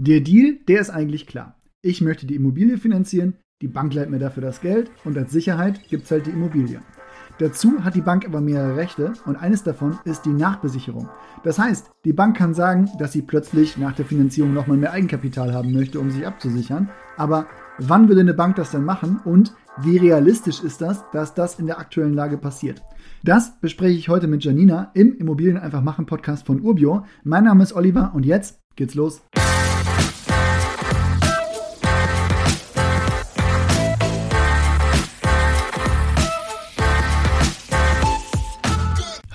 Der Deal, der ist eigentlich klar. Ich möchte die Immobilie finanzieren, die Bank leiht mir dafür das Geld und als Sicherheit gibt es halt die Immobilie. Dazu hat die Bank aber mehrere Rechte und eines davon ist die Nachbesicherung. Das heißt, die Bank kann sagen, dass sie plötzlich nach der Finanzierung nochmal mehr Eigenkapital haben möchte, um sich abzusichern. Aber wann würde eine Bank das denn machen und wie realistisch ist das, dass das in der aktuellen Lage passiert? Das bespreche ich heute mit Janina im Immobilien einfach machen Podcast von Urbio. Mein Name ist Oliver und jetzt geht's los.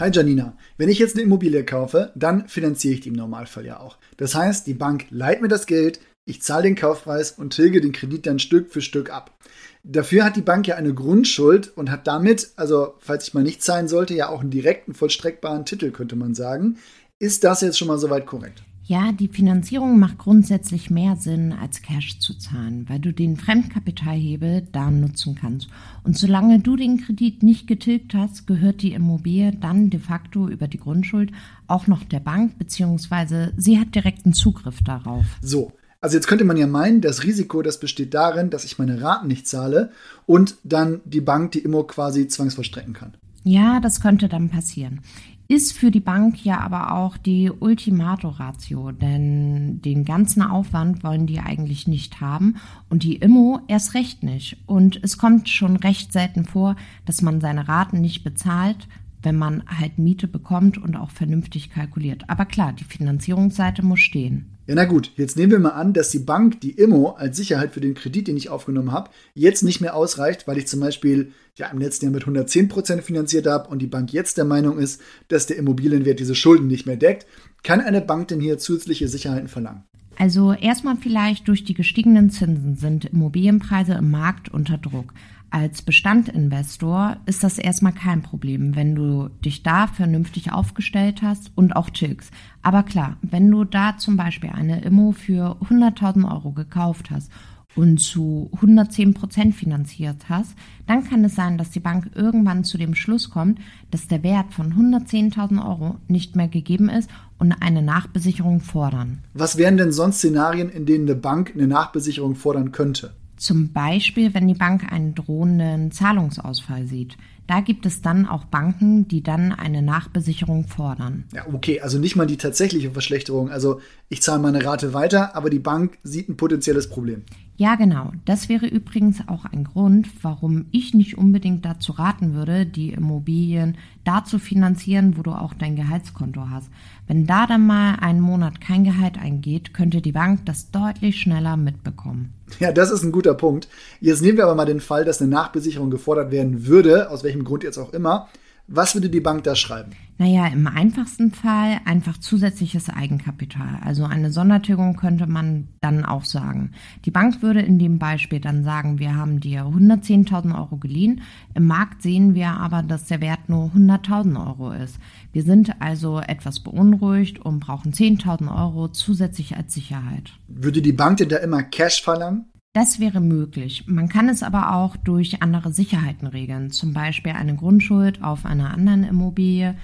Hi Janina, wenn ich jetzt eine Immobilie kaufe, dann finanziere ich die im Normalfall ja auch. Das heißt, die Bank leiht mir das Geld, ich zahle den Kaufpreis und tilge den Kredit dann Stück für Stück ab. Dafür hat die Bank ja eine Grundschuld und hat damit, also falls ich mal nicht zahlen sollte, ja auch einen direkten vollstreckbaren Titel, könnte man sagen. Ist das jetzt schon mal soweit korrekt? Ja, die Finanzierung macht grundsätzlich mehr Sinn, als Cash zu zahlen, weil du den Fremdkapitalhebel da nutzen kannst. Und solange du den Kredit nicht getilgt hast, gehört die Immobilie dann de facto über die Grundschuld auch noch der Bank, beziehungsweise sie hat direkten Zugriff darauf. So. Also jetzt könnte man ja meinen, das Risiko, das besteht darin, dass ich meine Raten nicht zahle und dann die Bank die Immo quasi zwangsvollstrecken kann. Ja, das könnte dann passieren ist für die Bank ja aber auch die Ultimato-Ratio, denn den ganzen Aufwand wollen die eigentlich nicht haben und die Immo erst recht nicht. Und es kommt schon recht selten vor, dass man seine Raten nicht bezahlt, wenn man halt Miete bekommt und auch vernünftig kalkuliert. Aber klar, die Finanzierungsseite muss stehen. Ja, na gut, jetzt nehmen wir mal an, dass die Bank die Immo als Sicherheit für den Kredit, den ich aufgenommen habe, jetzt nicht mehr ausreicht, weil ich zum Beispiel ja im letzten Jahr mit 110% finanziert habe und die Bank jetzt der Meinung ist, dass der Immobilienwert diese Schulden nicht mehr deckt. Kann eine Bank denn hier zusätzliche Sicherheiten verlangen? Also erstmal vielleicht durch die gestiegenen Zinsen sind Immobilienpreise im Markt unter Druck. Als Bestandinvestor ist das erstmal kein Problem, wenn du dich da vernünftig aufgestellt hast und auch tilgst. Aber klar, wenn du da zum Beispiel eine Immo für 100.000 Euro gekauft hast und zu 110 Prozent finanziert hast, dann kann es sein, dass die Bank irgendwann zu dem Schluss kommt, dass der Wert von 110.000 Euro nicht mehr gegeben ist und eine Nachbesicherung fordern. Was wären denn sonst Szenarien, in denen eine Bank eine Nachbesicherung fordern könnte? Zum Beispiel, wenn die Bank einen drohenden Zahlungsausfall sieht. Da gibt es dann auch Banken, die dann eine Nachbesicherung fordern. Ja, okay, also nicht mal die tatsächliche Verschlechterung. Also ich zahle meine Rate weiter, aber die Bank sieht ein potenzielles Problem. Ja, genau. Das wäre übrigens auch ein Grund, warum ich nicht unbedingt dazu raten würde, die Immobilien da zu finanzieren, wo du auch dein Gehaltskonto hast. Wenn da dann mal einen Monat kein Gehalt eingeht, könnte die Bank das deutlich schneller mitbekommen. Ja, das ist ein guter Punkt. Jetzt nehmen wir aber mal den Fall, dass eine Nachbesicherung gefordert werden würde, aus welchem Grund jetzt auch immer. Was würde die Bank da schreiben? Naja, im einfachsten Fall einfach zusätzliches Eigenkapital. Also eine Sondertilgung könnte man dann auch sagen. Die Bank würde in dem Beispiel dann sagen, wir haben dir 110.000 Euro geliehen. Im Markt sehen wir aber, dass der Wert nur 100.000 Euro ist. Wir sind also etwas beunruhigt und brauchen 10.000 Euro zusätzlich als Sicherheit. Würde die Bank denn da immer Cash verlangen? Das wäre möglich. Man kann es aber auch durch andere Sicherheiten regeln, zum Beispiel eine Grundschuld auf einer anderen Immobilie.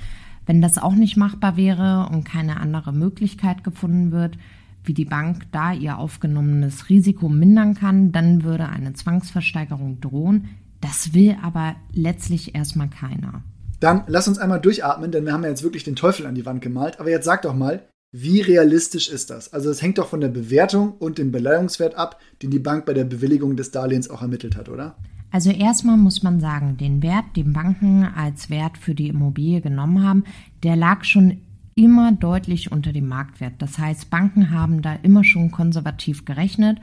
Wenn das auch nicht machbar wäre und keine andere Möglichkeit gefunden wird, wie die Bank da ihr aufgenommenes Risiko mindern kann, dann würde eine Zwangsversteigerung drohen. Das will aber letztlich erstmal keiner. Dann lass uns einmal durchatmen, denn wir haben ja jetzt wirklich den Teufel an die Wand gemalt. Aber jetzt sag doch mal, wie realistisch ist das? Also es hängt doch von der Bewertung und dem Beleihungswert ab, den die Bank bei der Bewilligung des Darlehens auch ermittelt hat, oder? Also erstmal muss man sagen, den Wert, den Banken als Wert für die Immobilie genommen haben, der lag schon immer deutlich unter dem Marktwert. Das heißt, Banken haben da immer schon konservativ gerechnet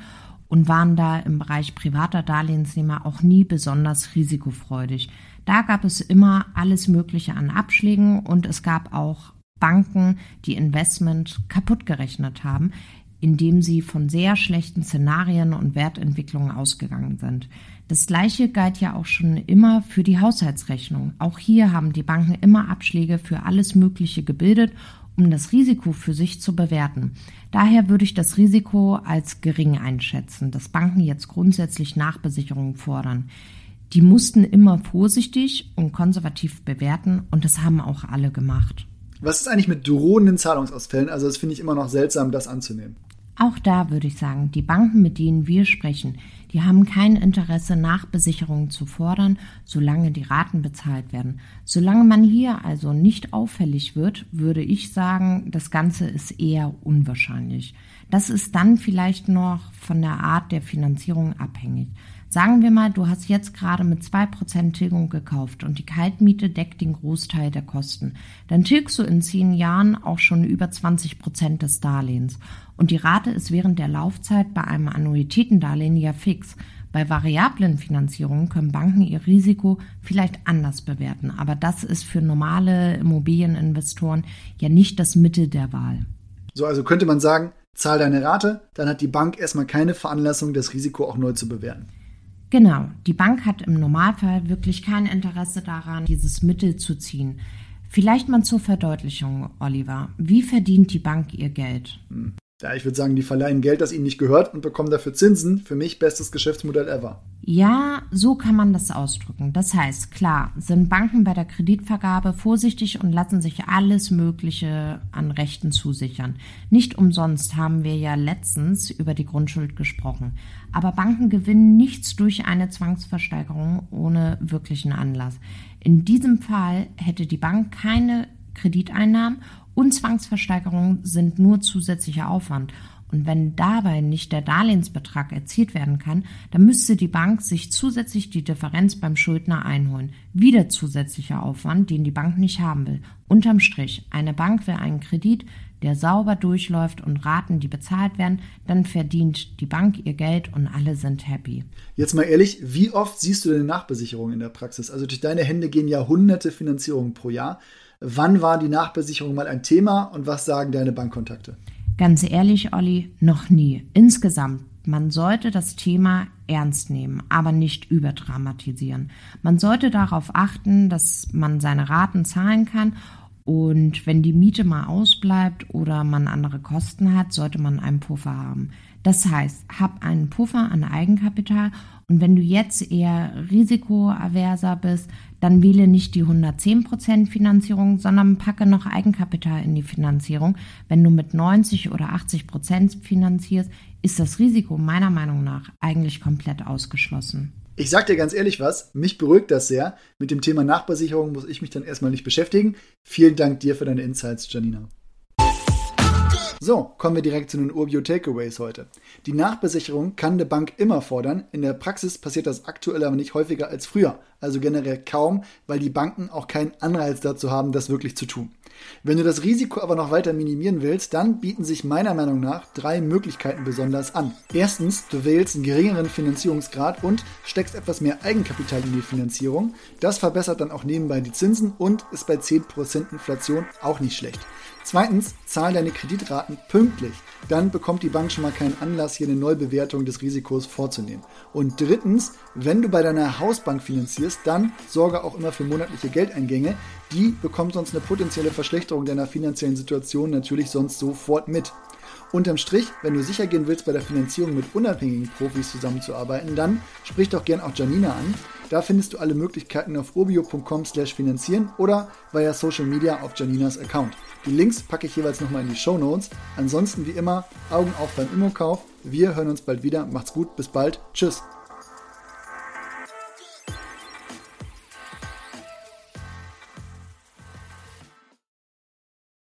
und waren da im Bereich privater Darlehensnehmer auch nie besonders risikofreudig. Da gab es immer alles Mögliche an Abschlägen und es gab auch Banken die Investment kaputt gerechnet haben, indem sie von sehr schlechten Szenarien und Wertentwicklungen ausgegangen sind. Das gleiche galt ja auch schon immer für die Haushaltsrechnung. Auch hier haben die Banken immer Abschläge für alles Mögliche gebildet, um das Risiko für sich zu bewerten. Daher würde ich das Risiko als gering einschätzen, dass Banken jetzt grundsätzlich Nachbesicherungen fordern. Die mussten immer vorsichtig und konservativ bewerten und das haben auch alle gemacht. Was ist eigentlich mit drohenden Zahlungsausfällen? Also das finde ich immer noch seltsam, das anzunehmen. Auch da würde ich sagen, die Banken, mit denen wir sprechen, die haben kein Interesse, Nachbesicherungen zu fordern, solange die Raten bezahlt werden. Solange man hier also nicht auffällig wird, würde ich sagen, das Ganze ist eher unwahrscheinlich. Das ist dann vielleicht noch von der Art der Finanzierung abhängig. Sagen wir mal, du hast jetzt gerade mit 2% Tilgung gekauft und die Kaltmiete deckt den Großteil der Kosten. Dann tilgst du in 10 Jahren auch schon über 20% des Darlehens. Und die Rate ist während der Laufzeit bei einem Annuitätendarlehen ja fix. Bei variablen Finanzierungen können Banken ihr Risiko vielleicht anders bewerten, aber das ist für normale Immobilieninvestoren ja nicht das Mittel der Wahl. So, also könnte man sagen, zahl deine Rate, dann hat die Bank erstmal keine Veranlassung, das Risiko auch neu zu bewerten. Genau, die Bank hat im Normalfall wirklich kein Interesse daran, dieses Mittel zu ziehen. Vielleicht mal zur Verdeutlichung, Oliver. Wie verdient die Bank ihr Geld? Ja, ich würde sagen, die verleihen Geld, das ihnen nicht gehört und bekommen dafür Zinsen. Für mich bestes Geschäftsmodell ever. Ja, so kann man das ausdrücken. Das heißt, klar, sind Banken bei der Kreditvergabe vorsichtig und lassen sich alles Mögliche an Rechten zusichern. Nicht umsonst haben wir ja letztens über die Grundschuld gesprochen. Aber Banken gewinnen nichts durch eine Zwangsversteigerung ohne wirklichen Anlass. In diesem Fall hätte die Bank keine Krediteinnahmen und Zwangsversteigerungen sind nur zusätzlicher Aufwand. Und wenn dabei nicht der Darlehensbetrag erzielt werden kann, dann müsste die Bank sich zusätzlich die Differenz beim Schuldner einholen. Wieder zusätzlicher Aufwand, den die Bank nicht haben will. Unterm Strich, eine Bank will einen Kredit, der sauber durchläuft und Raten, die bezahlt werden, dann verdient die Bank ihr Geld und alle sind happy. Jetzt mal ehrlich, wie oft siehst du denn Nachbesicherung in der Praxis? Also durch deine Hände gehen ja hunderte Finanzierungen pro Jahr. Wann war die Nachbesicherung mal ein Thema und was sagen deine Bankkontakte? Ganz ehrlich, Olli, noch nie. Insgesamt, man sollte das Thema ernst nehmen, aber nicht überdramatisieren. Man sollte darauf achten, dass man seine Raten zahlen kann und wenn die Miete mal ausbleibt oder man andere Kosten hat, sollte man einen Puffer haben. Das heißt, hab einen Puffer an Eigenkapital und wenn du jetzt eher risikoaverser bist, dann wähle nicht die 110% Finanzierung, sondern packe noch Eigenkapital in die Finanzierung. Wenn du mit 90 oder 80% finanzierst, ist das Risiko meiner Meinung nach eigentlich komplett ausgeschlossen. Ich sag dir ganz ehrlich was, mich beruhigt das sehr. Mit dem Thema Nachbesicherung muss ich mich dann erstmal nicht beschäftigen. Vielen Dank dir für deine Insights, Janina. So, kommen wir direkt zu den Urbio Takeaways heute. Die Nachbesicherung kann eine Bank immer fordern. In der Praxis passiert das aktuell aber nicht häufiger als früher. Also generell kaum, weil die Banken auch keinen Anreiz dazu haben, das wirklich zu tun. Wenn du das Risiko aber noch weiter minimieren willst, dann bieten sich meiner Meinung nach drei Möglichkeiten besonders an. Erstens, du wählst einen geringeren Finanzierungsgrad und steckst etwas mehr Eigenkapital in die Finanzierung. Das verbessert dann auch nebenbei die Zinsen und ist bei 10% Inflation auch nicht schlecht. Zweitens, zahl deine Kreditraten pünktlich. Dann bekommt die Bank schon mal keinen Anlass, hier eine Neubewertung des Risikos vorzunehmen. Und drittens, wenn du bei deiner Hausbank finanzierst, dann sorge auch immer für monatliche Geldeingänge. Die bekommt sonst eine potenzielle Verschlechterung deiner finanziellen Situation natürlich sonst sofort mit. Unterm Strich, wenn du sicher gehen willst, bei der Finanzierung mit unabhängigen Profis zusammenzuarbeiten, dann sprich doch gern auch Janina an. Da findest du alle Möglichkeiten auf urbio.com slash finanzieren oder via Social Media auf Janinas Account. Die Links packe ich jeweils nochmal in die Show Notes. Ansonsten wie immer, Augen auf beim Immokauf. Wir hören uns bald wieder. Macht's gut, bis bald. Tschüss.